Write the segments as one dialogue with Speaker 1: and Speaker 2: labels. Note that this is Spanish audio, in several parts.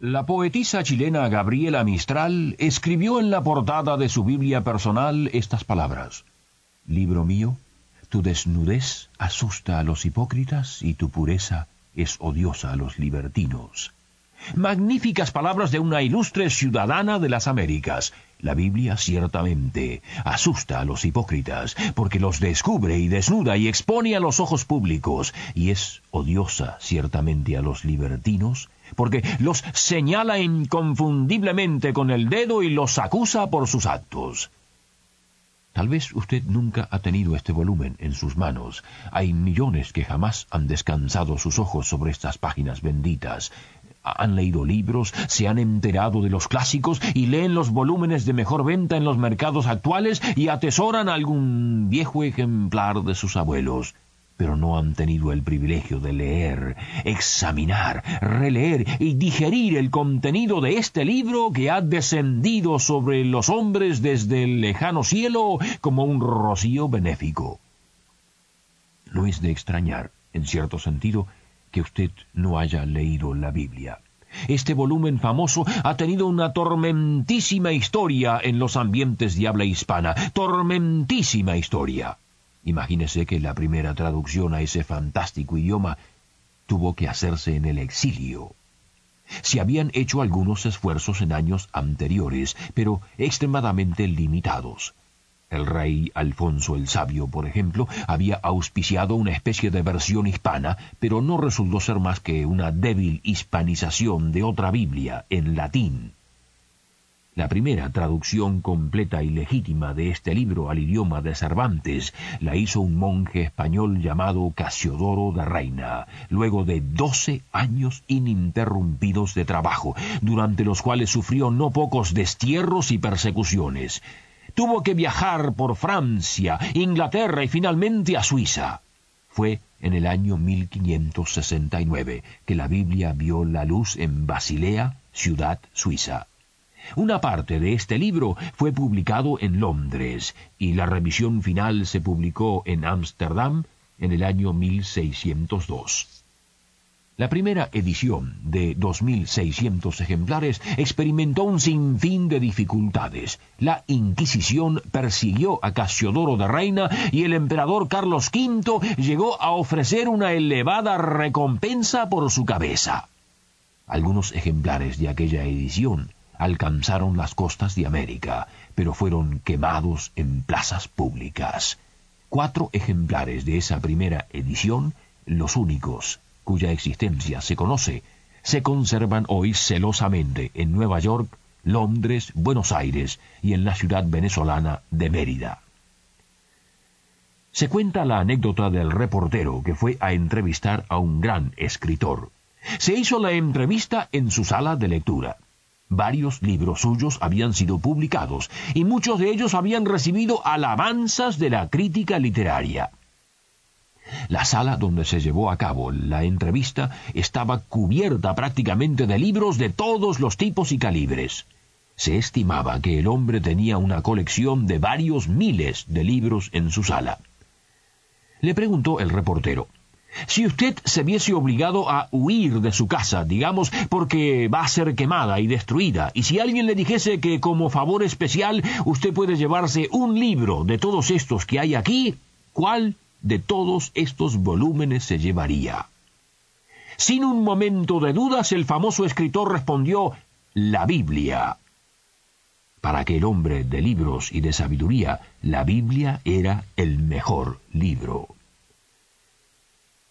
Speaker 1: La poetisa chilena Gabriela Mistral escribió en la portada de su Biblia personal estas palabras. Libro mío, tu desnudez asusta a los hipócritas y tu pureza es odiosa a los libertinos. Magníficas palabras de una ilustre ciudadana de las Américas. La Biblia ciertamente asusta a los hipócritas, porque los descubre y desnuda y expone a los ojos públicos, y es odiosa ciertamente a los libertinos, porque los señala inconfundiblemente con el dedo y los acusa por sus actos. Tal vez usted nunca ha tenido este volumen en sus manos. Hay millones que jamás han descansado sus ojos sobre estas páginas benditas. Han leído libros, se han enterado de los clásicos y leen los volúmenes de mejor venta en los mercados actuales y atesoran algún viejo ejemplar de sus abuelos pero no han tenido el privilegio de leer, examinar, releer y digerir el contenido de este libro que ha descendido sobre los hombres desde el lejano cielo como un rocío benéfico. No es de extrañar, en cierto sentido, que usted no haya leído la Biblia. Este volumen famoso ha tenido una tormentísima historia en los ambientes de habla hispana, tormentísima historia. Imagínese que la primera traducción a ese fantástico idioma tuvo que hacerse en el exilio. Se habían hecho algunos esfuerzos en años anteriores, pero extremadamente limitados. El rey Alfonso el Sabio, por ejemplo, había auspiciado una especie de versión hispana, pero no resultó ser más que una débil hispanización de otra Biblia en latín. La primera traducción completa y legítima de este libro al idioma de Cervantes la hizo un monje español llamado Casiodoro de Reina, luego de doce años ininterrumpidos de trabajo, durante los cuales sufrió no pocos destierros y persecuciones. Tuvo que viajar por Francia, Inglaterra y finalmente a Suiza. Fue en el año 1569 que la Biblia vio la luz en Basilea, ciudad suiza. Una parte de este libro fue publicado en Londres y la revisión final se publicó en Ámsterdam en el año 1602. La primera edición, de 2.600 ejemplares, experimentó un sinfín de dificultades. La Inquisición persiguió a Casiodoro de Reina y el emperador Carlos V llegó a ofrecer una elevada recompensa por su cabeza. Algunos ejemplares de aquella edición alcanzaron las costas de América, pero fueron quemados en plazas públicas. Cuatro ejemplares de esa primera edición, los únicos cuya existencia se conoce, se conservan hoy celosamente en Nueva York, Londres, Buenos Aires y en la ciudad venezolana de Mérida. Se cuenta la anécdota del reportero que fue a entrevistar a un gran escritor. Se hizo la entrevista en su sala de lectura. Varios libros suyos habían sido publicados y muchos de ellos habían recibido alabanzas de la crítica literaria. La sala donde se llevó a cabo la entrevista estaba cubierta prácticamente de libros de todos los tipos y calibres. Se estimaba que el hombre tenía una colección de varios miles de libros en su sala. Le preguntó el reportero, si usted se viese obligado a huir de su casa, digamos, porque va a ser quemada y destruida, y si alguien le dijese que como favor especial usted puede llevarse un libro de todos estos que hay aquí, ¿cuál de todos estos volúmenes se llevaría? Sin un momento de dudas, el famoso escritor respondió la Biblia. Para aquel hombre de libros y de sabiduría, la Biblia era el mejor libro.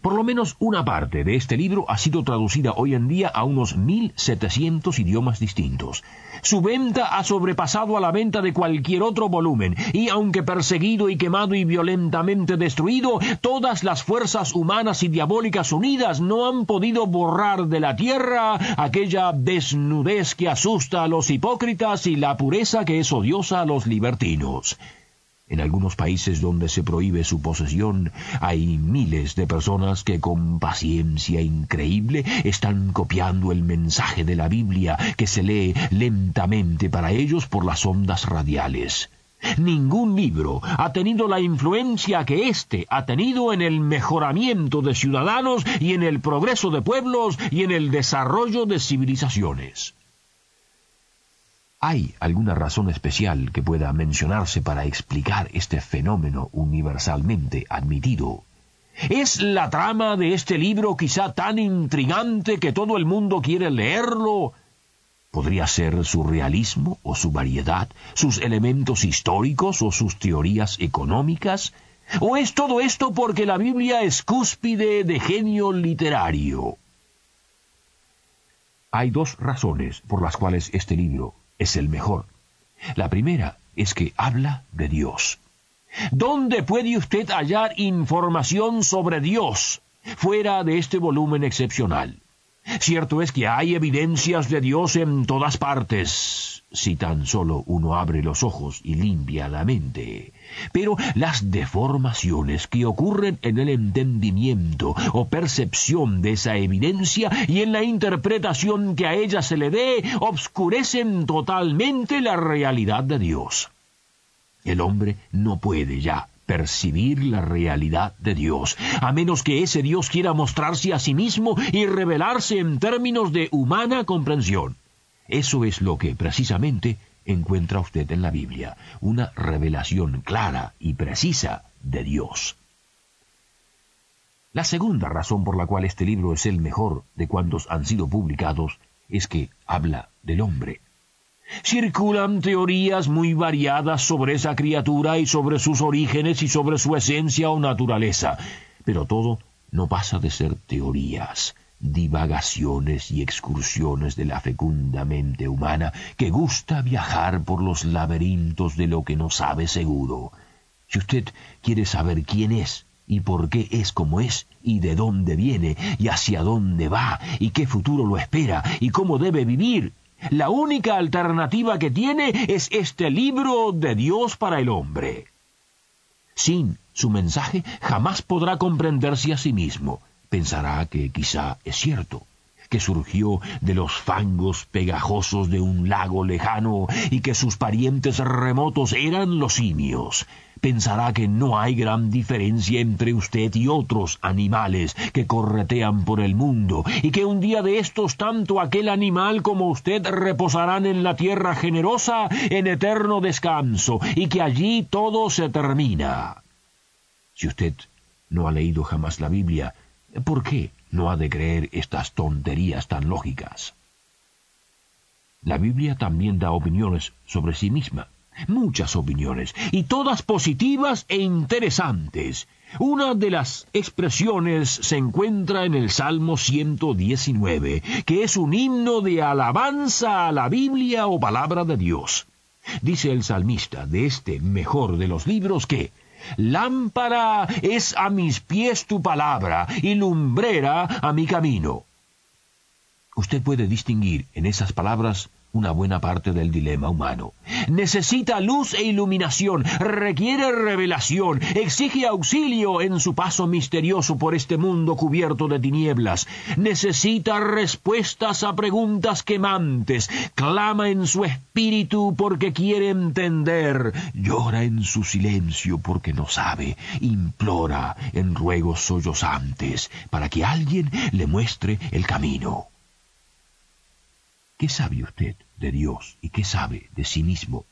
Speaker 1: Por lo menos una parte de este libro ha sido traducida hoy en día a unos 1.700 idiomas distintos. Su venta ha sobrepasado a la venta de cualquier otro volumen, y aunque perseguido y quemado y violentamente destruido, todas las fuerzas humanas y diabólicas unidas no han podido borrar de la tierra aquella desnudez que asusta a los hipócritas y la pureza que es odiosa a los libertinos. En algunos países donde se prohíbe su posesión, hay miles de personas que con paciencia increíble están copiando el mensaje de la Biblia que se lee lentamente para ellos por las ondas radiales. Ningún libro ha tenido la influencia que éste ha tenido en el mejoramiento de ciudadanos y en el progreso de pueblos y en el desarrollo de civilizaciones. ¿Hay alguna razón especial que pueda mencionarse para explicar este fenómeno universalmente admitido? ¿Es la trama de este libro quizá tan intrigante que todo el mundo quiere leerlo? ¿Podría ser su realismo o su variedad, sus elementos históricos o sus teorías económicas? ¿O es todo esto porque la Biblia es cúspide de genio literario? Hay dos razones por las cuales este libro es el mejor. La primera es que habla de Dios. ¿Dónde puede usted hallar información sobre Dios fuera de este volumen excepcional? Cierto es que hay evidencias de Dios en todas partes, si tan solo uno abre los ojos y limpia la mente. Pero las deformaciones que ocurren en el entendimiento o percepción de esa evidencia y en la interpretación que a ella se le dé obscurecen totalmente la realidad de Dios. El hombre no puede ya percibir la realidad de Dios, a menos que ese Dios quiera mostrarse a sí mismo y revelarse en términos de humana comprensión. Eso es lo que precisamente encuentra usted en la Biblia, una revelación clara y precisa de Dios. La segunda razón por la cual este libro es el mejor de cuantos han sido publicados es que habla del hombre. Circulan teorías muy variadas sobre esa criatura y sobre sus orígenes y sobre su esencia o naturaleza, pero todo no pasa de ser teorías, divagaciones y excursiones de la fecunda mente humana que gusta viajar por los laberintos de lo que no sabe seguro. Si usted quiere saber quién es y por qué es como es, y de dónde viene, y hacia dónde va, y qué futuro lo espera, y cómo debe vivir, la única alternativa que tiene es este libro de Dios para el hombre. Sin su mensaje jamás podrá comprenderse a sí mismo. Pensará que quizá es cierto, que surgió de los fangos pegajosos de un lago lejano y que sus parientes remotos eran los simios. Pensará que no hay gran diferencia entre usted y otros animales que corretean por el mundo, y que un día de estos tanto aquel animal como usted reposarán en la tierra generosa en eterno descanso, y que allí todo se termina. Si usted no ha leído jamás la Biblia, ¿por qué no ha de creer estas tonterías tan lógicas? La Biblia también da opiniones sobre sí misma muchas opiniones, y todas positivas e interesantes. Una de las expresiones se encuentra en el Salmo 119, que es un himno de alabanza a la Biblia o palabra de Dios. Dice el salmista de este mejor de los libros que Lámpara es a mis pies tu palabra y lumbrera a mi camino. Usted puede distinguir en esas palabras una buena parte del dilema humano. Necesita luz e iluminación, requiere revelación, exige auxilio en su paso misterioso por este mundo cubierto de tinieblas, necesita respuestas a preguntas quemantes, clama en su espíritu porque quiere entender, llora en su silencio porque no sabe, implora en ruegos sollozantes para que alguien le muestre el camino. ¿Qué sabe usted de Dios y qué sabe de sí mismo?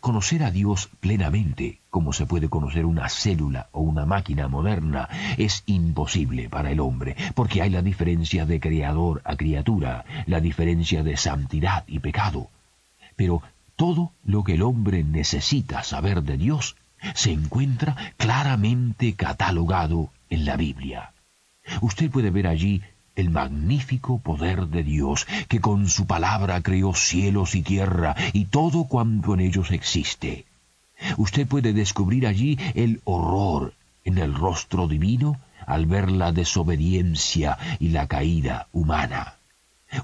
Speaker 1: Conocer a Dios plenamente, como se puede conocer una célula o una máquina moderna, es imposible para el hombre, porque hay la diferencia de creador a criatura, la diferencia de santidad y pecado. Pero todo lo que el hombre necesita saber de Dios se encuentra claramente catalogado en la Biblia. Usted puede ver allí el magnífico poder de Dios, que con su palabra creó cielos y tierra y todo cuanto en ellos existe. Usted puede descubrir allí el horror en el rostro divino al ver la desobediencia y la caída humana.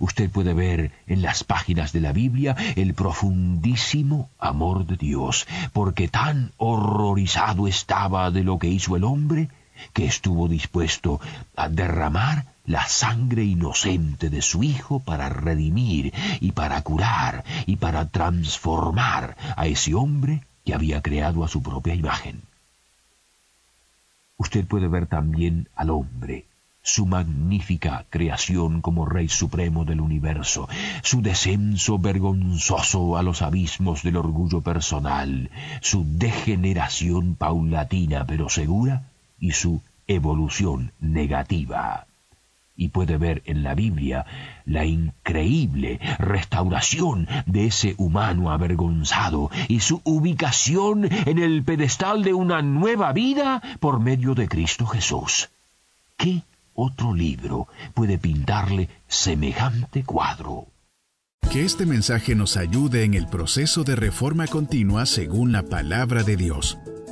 Speaker 1: Usted puede ver en las páginas de la Biblia el profundísimo amor de Dios, porque tan horrorizado estaba de lo que hizo el hombre, que estuvo dispuesto a derramar la sangre inocente de su Hijo para redimir y para curar y para transformar a ese hombre que había creado a su propia imagen. Usted puede ver también al hombre su magnífica creación como Rey Supremo del universo, su descenso vergonzoso a los abismos del orgullo personal, su degeneración paulatina pero segura y su evolución negativa y puede ver en la Biblia la increíble restauración de ese humano avergonzado y su ubicación en el pedestal de una nueva vida por medio de Cristo Jesús. ¿Qué otro libro puede pintarle semejante cuadro?
Speaker 2: Que este mensaje nos ayude en el proceso de reforma continua según la palabra de Dios.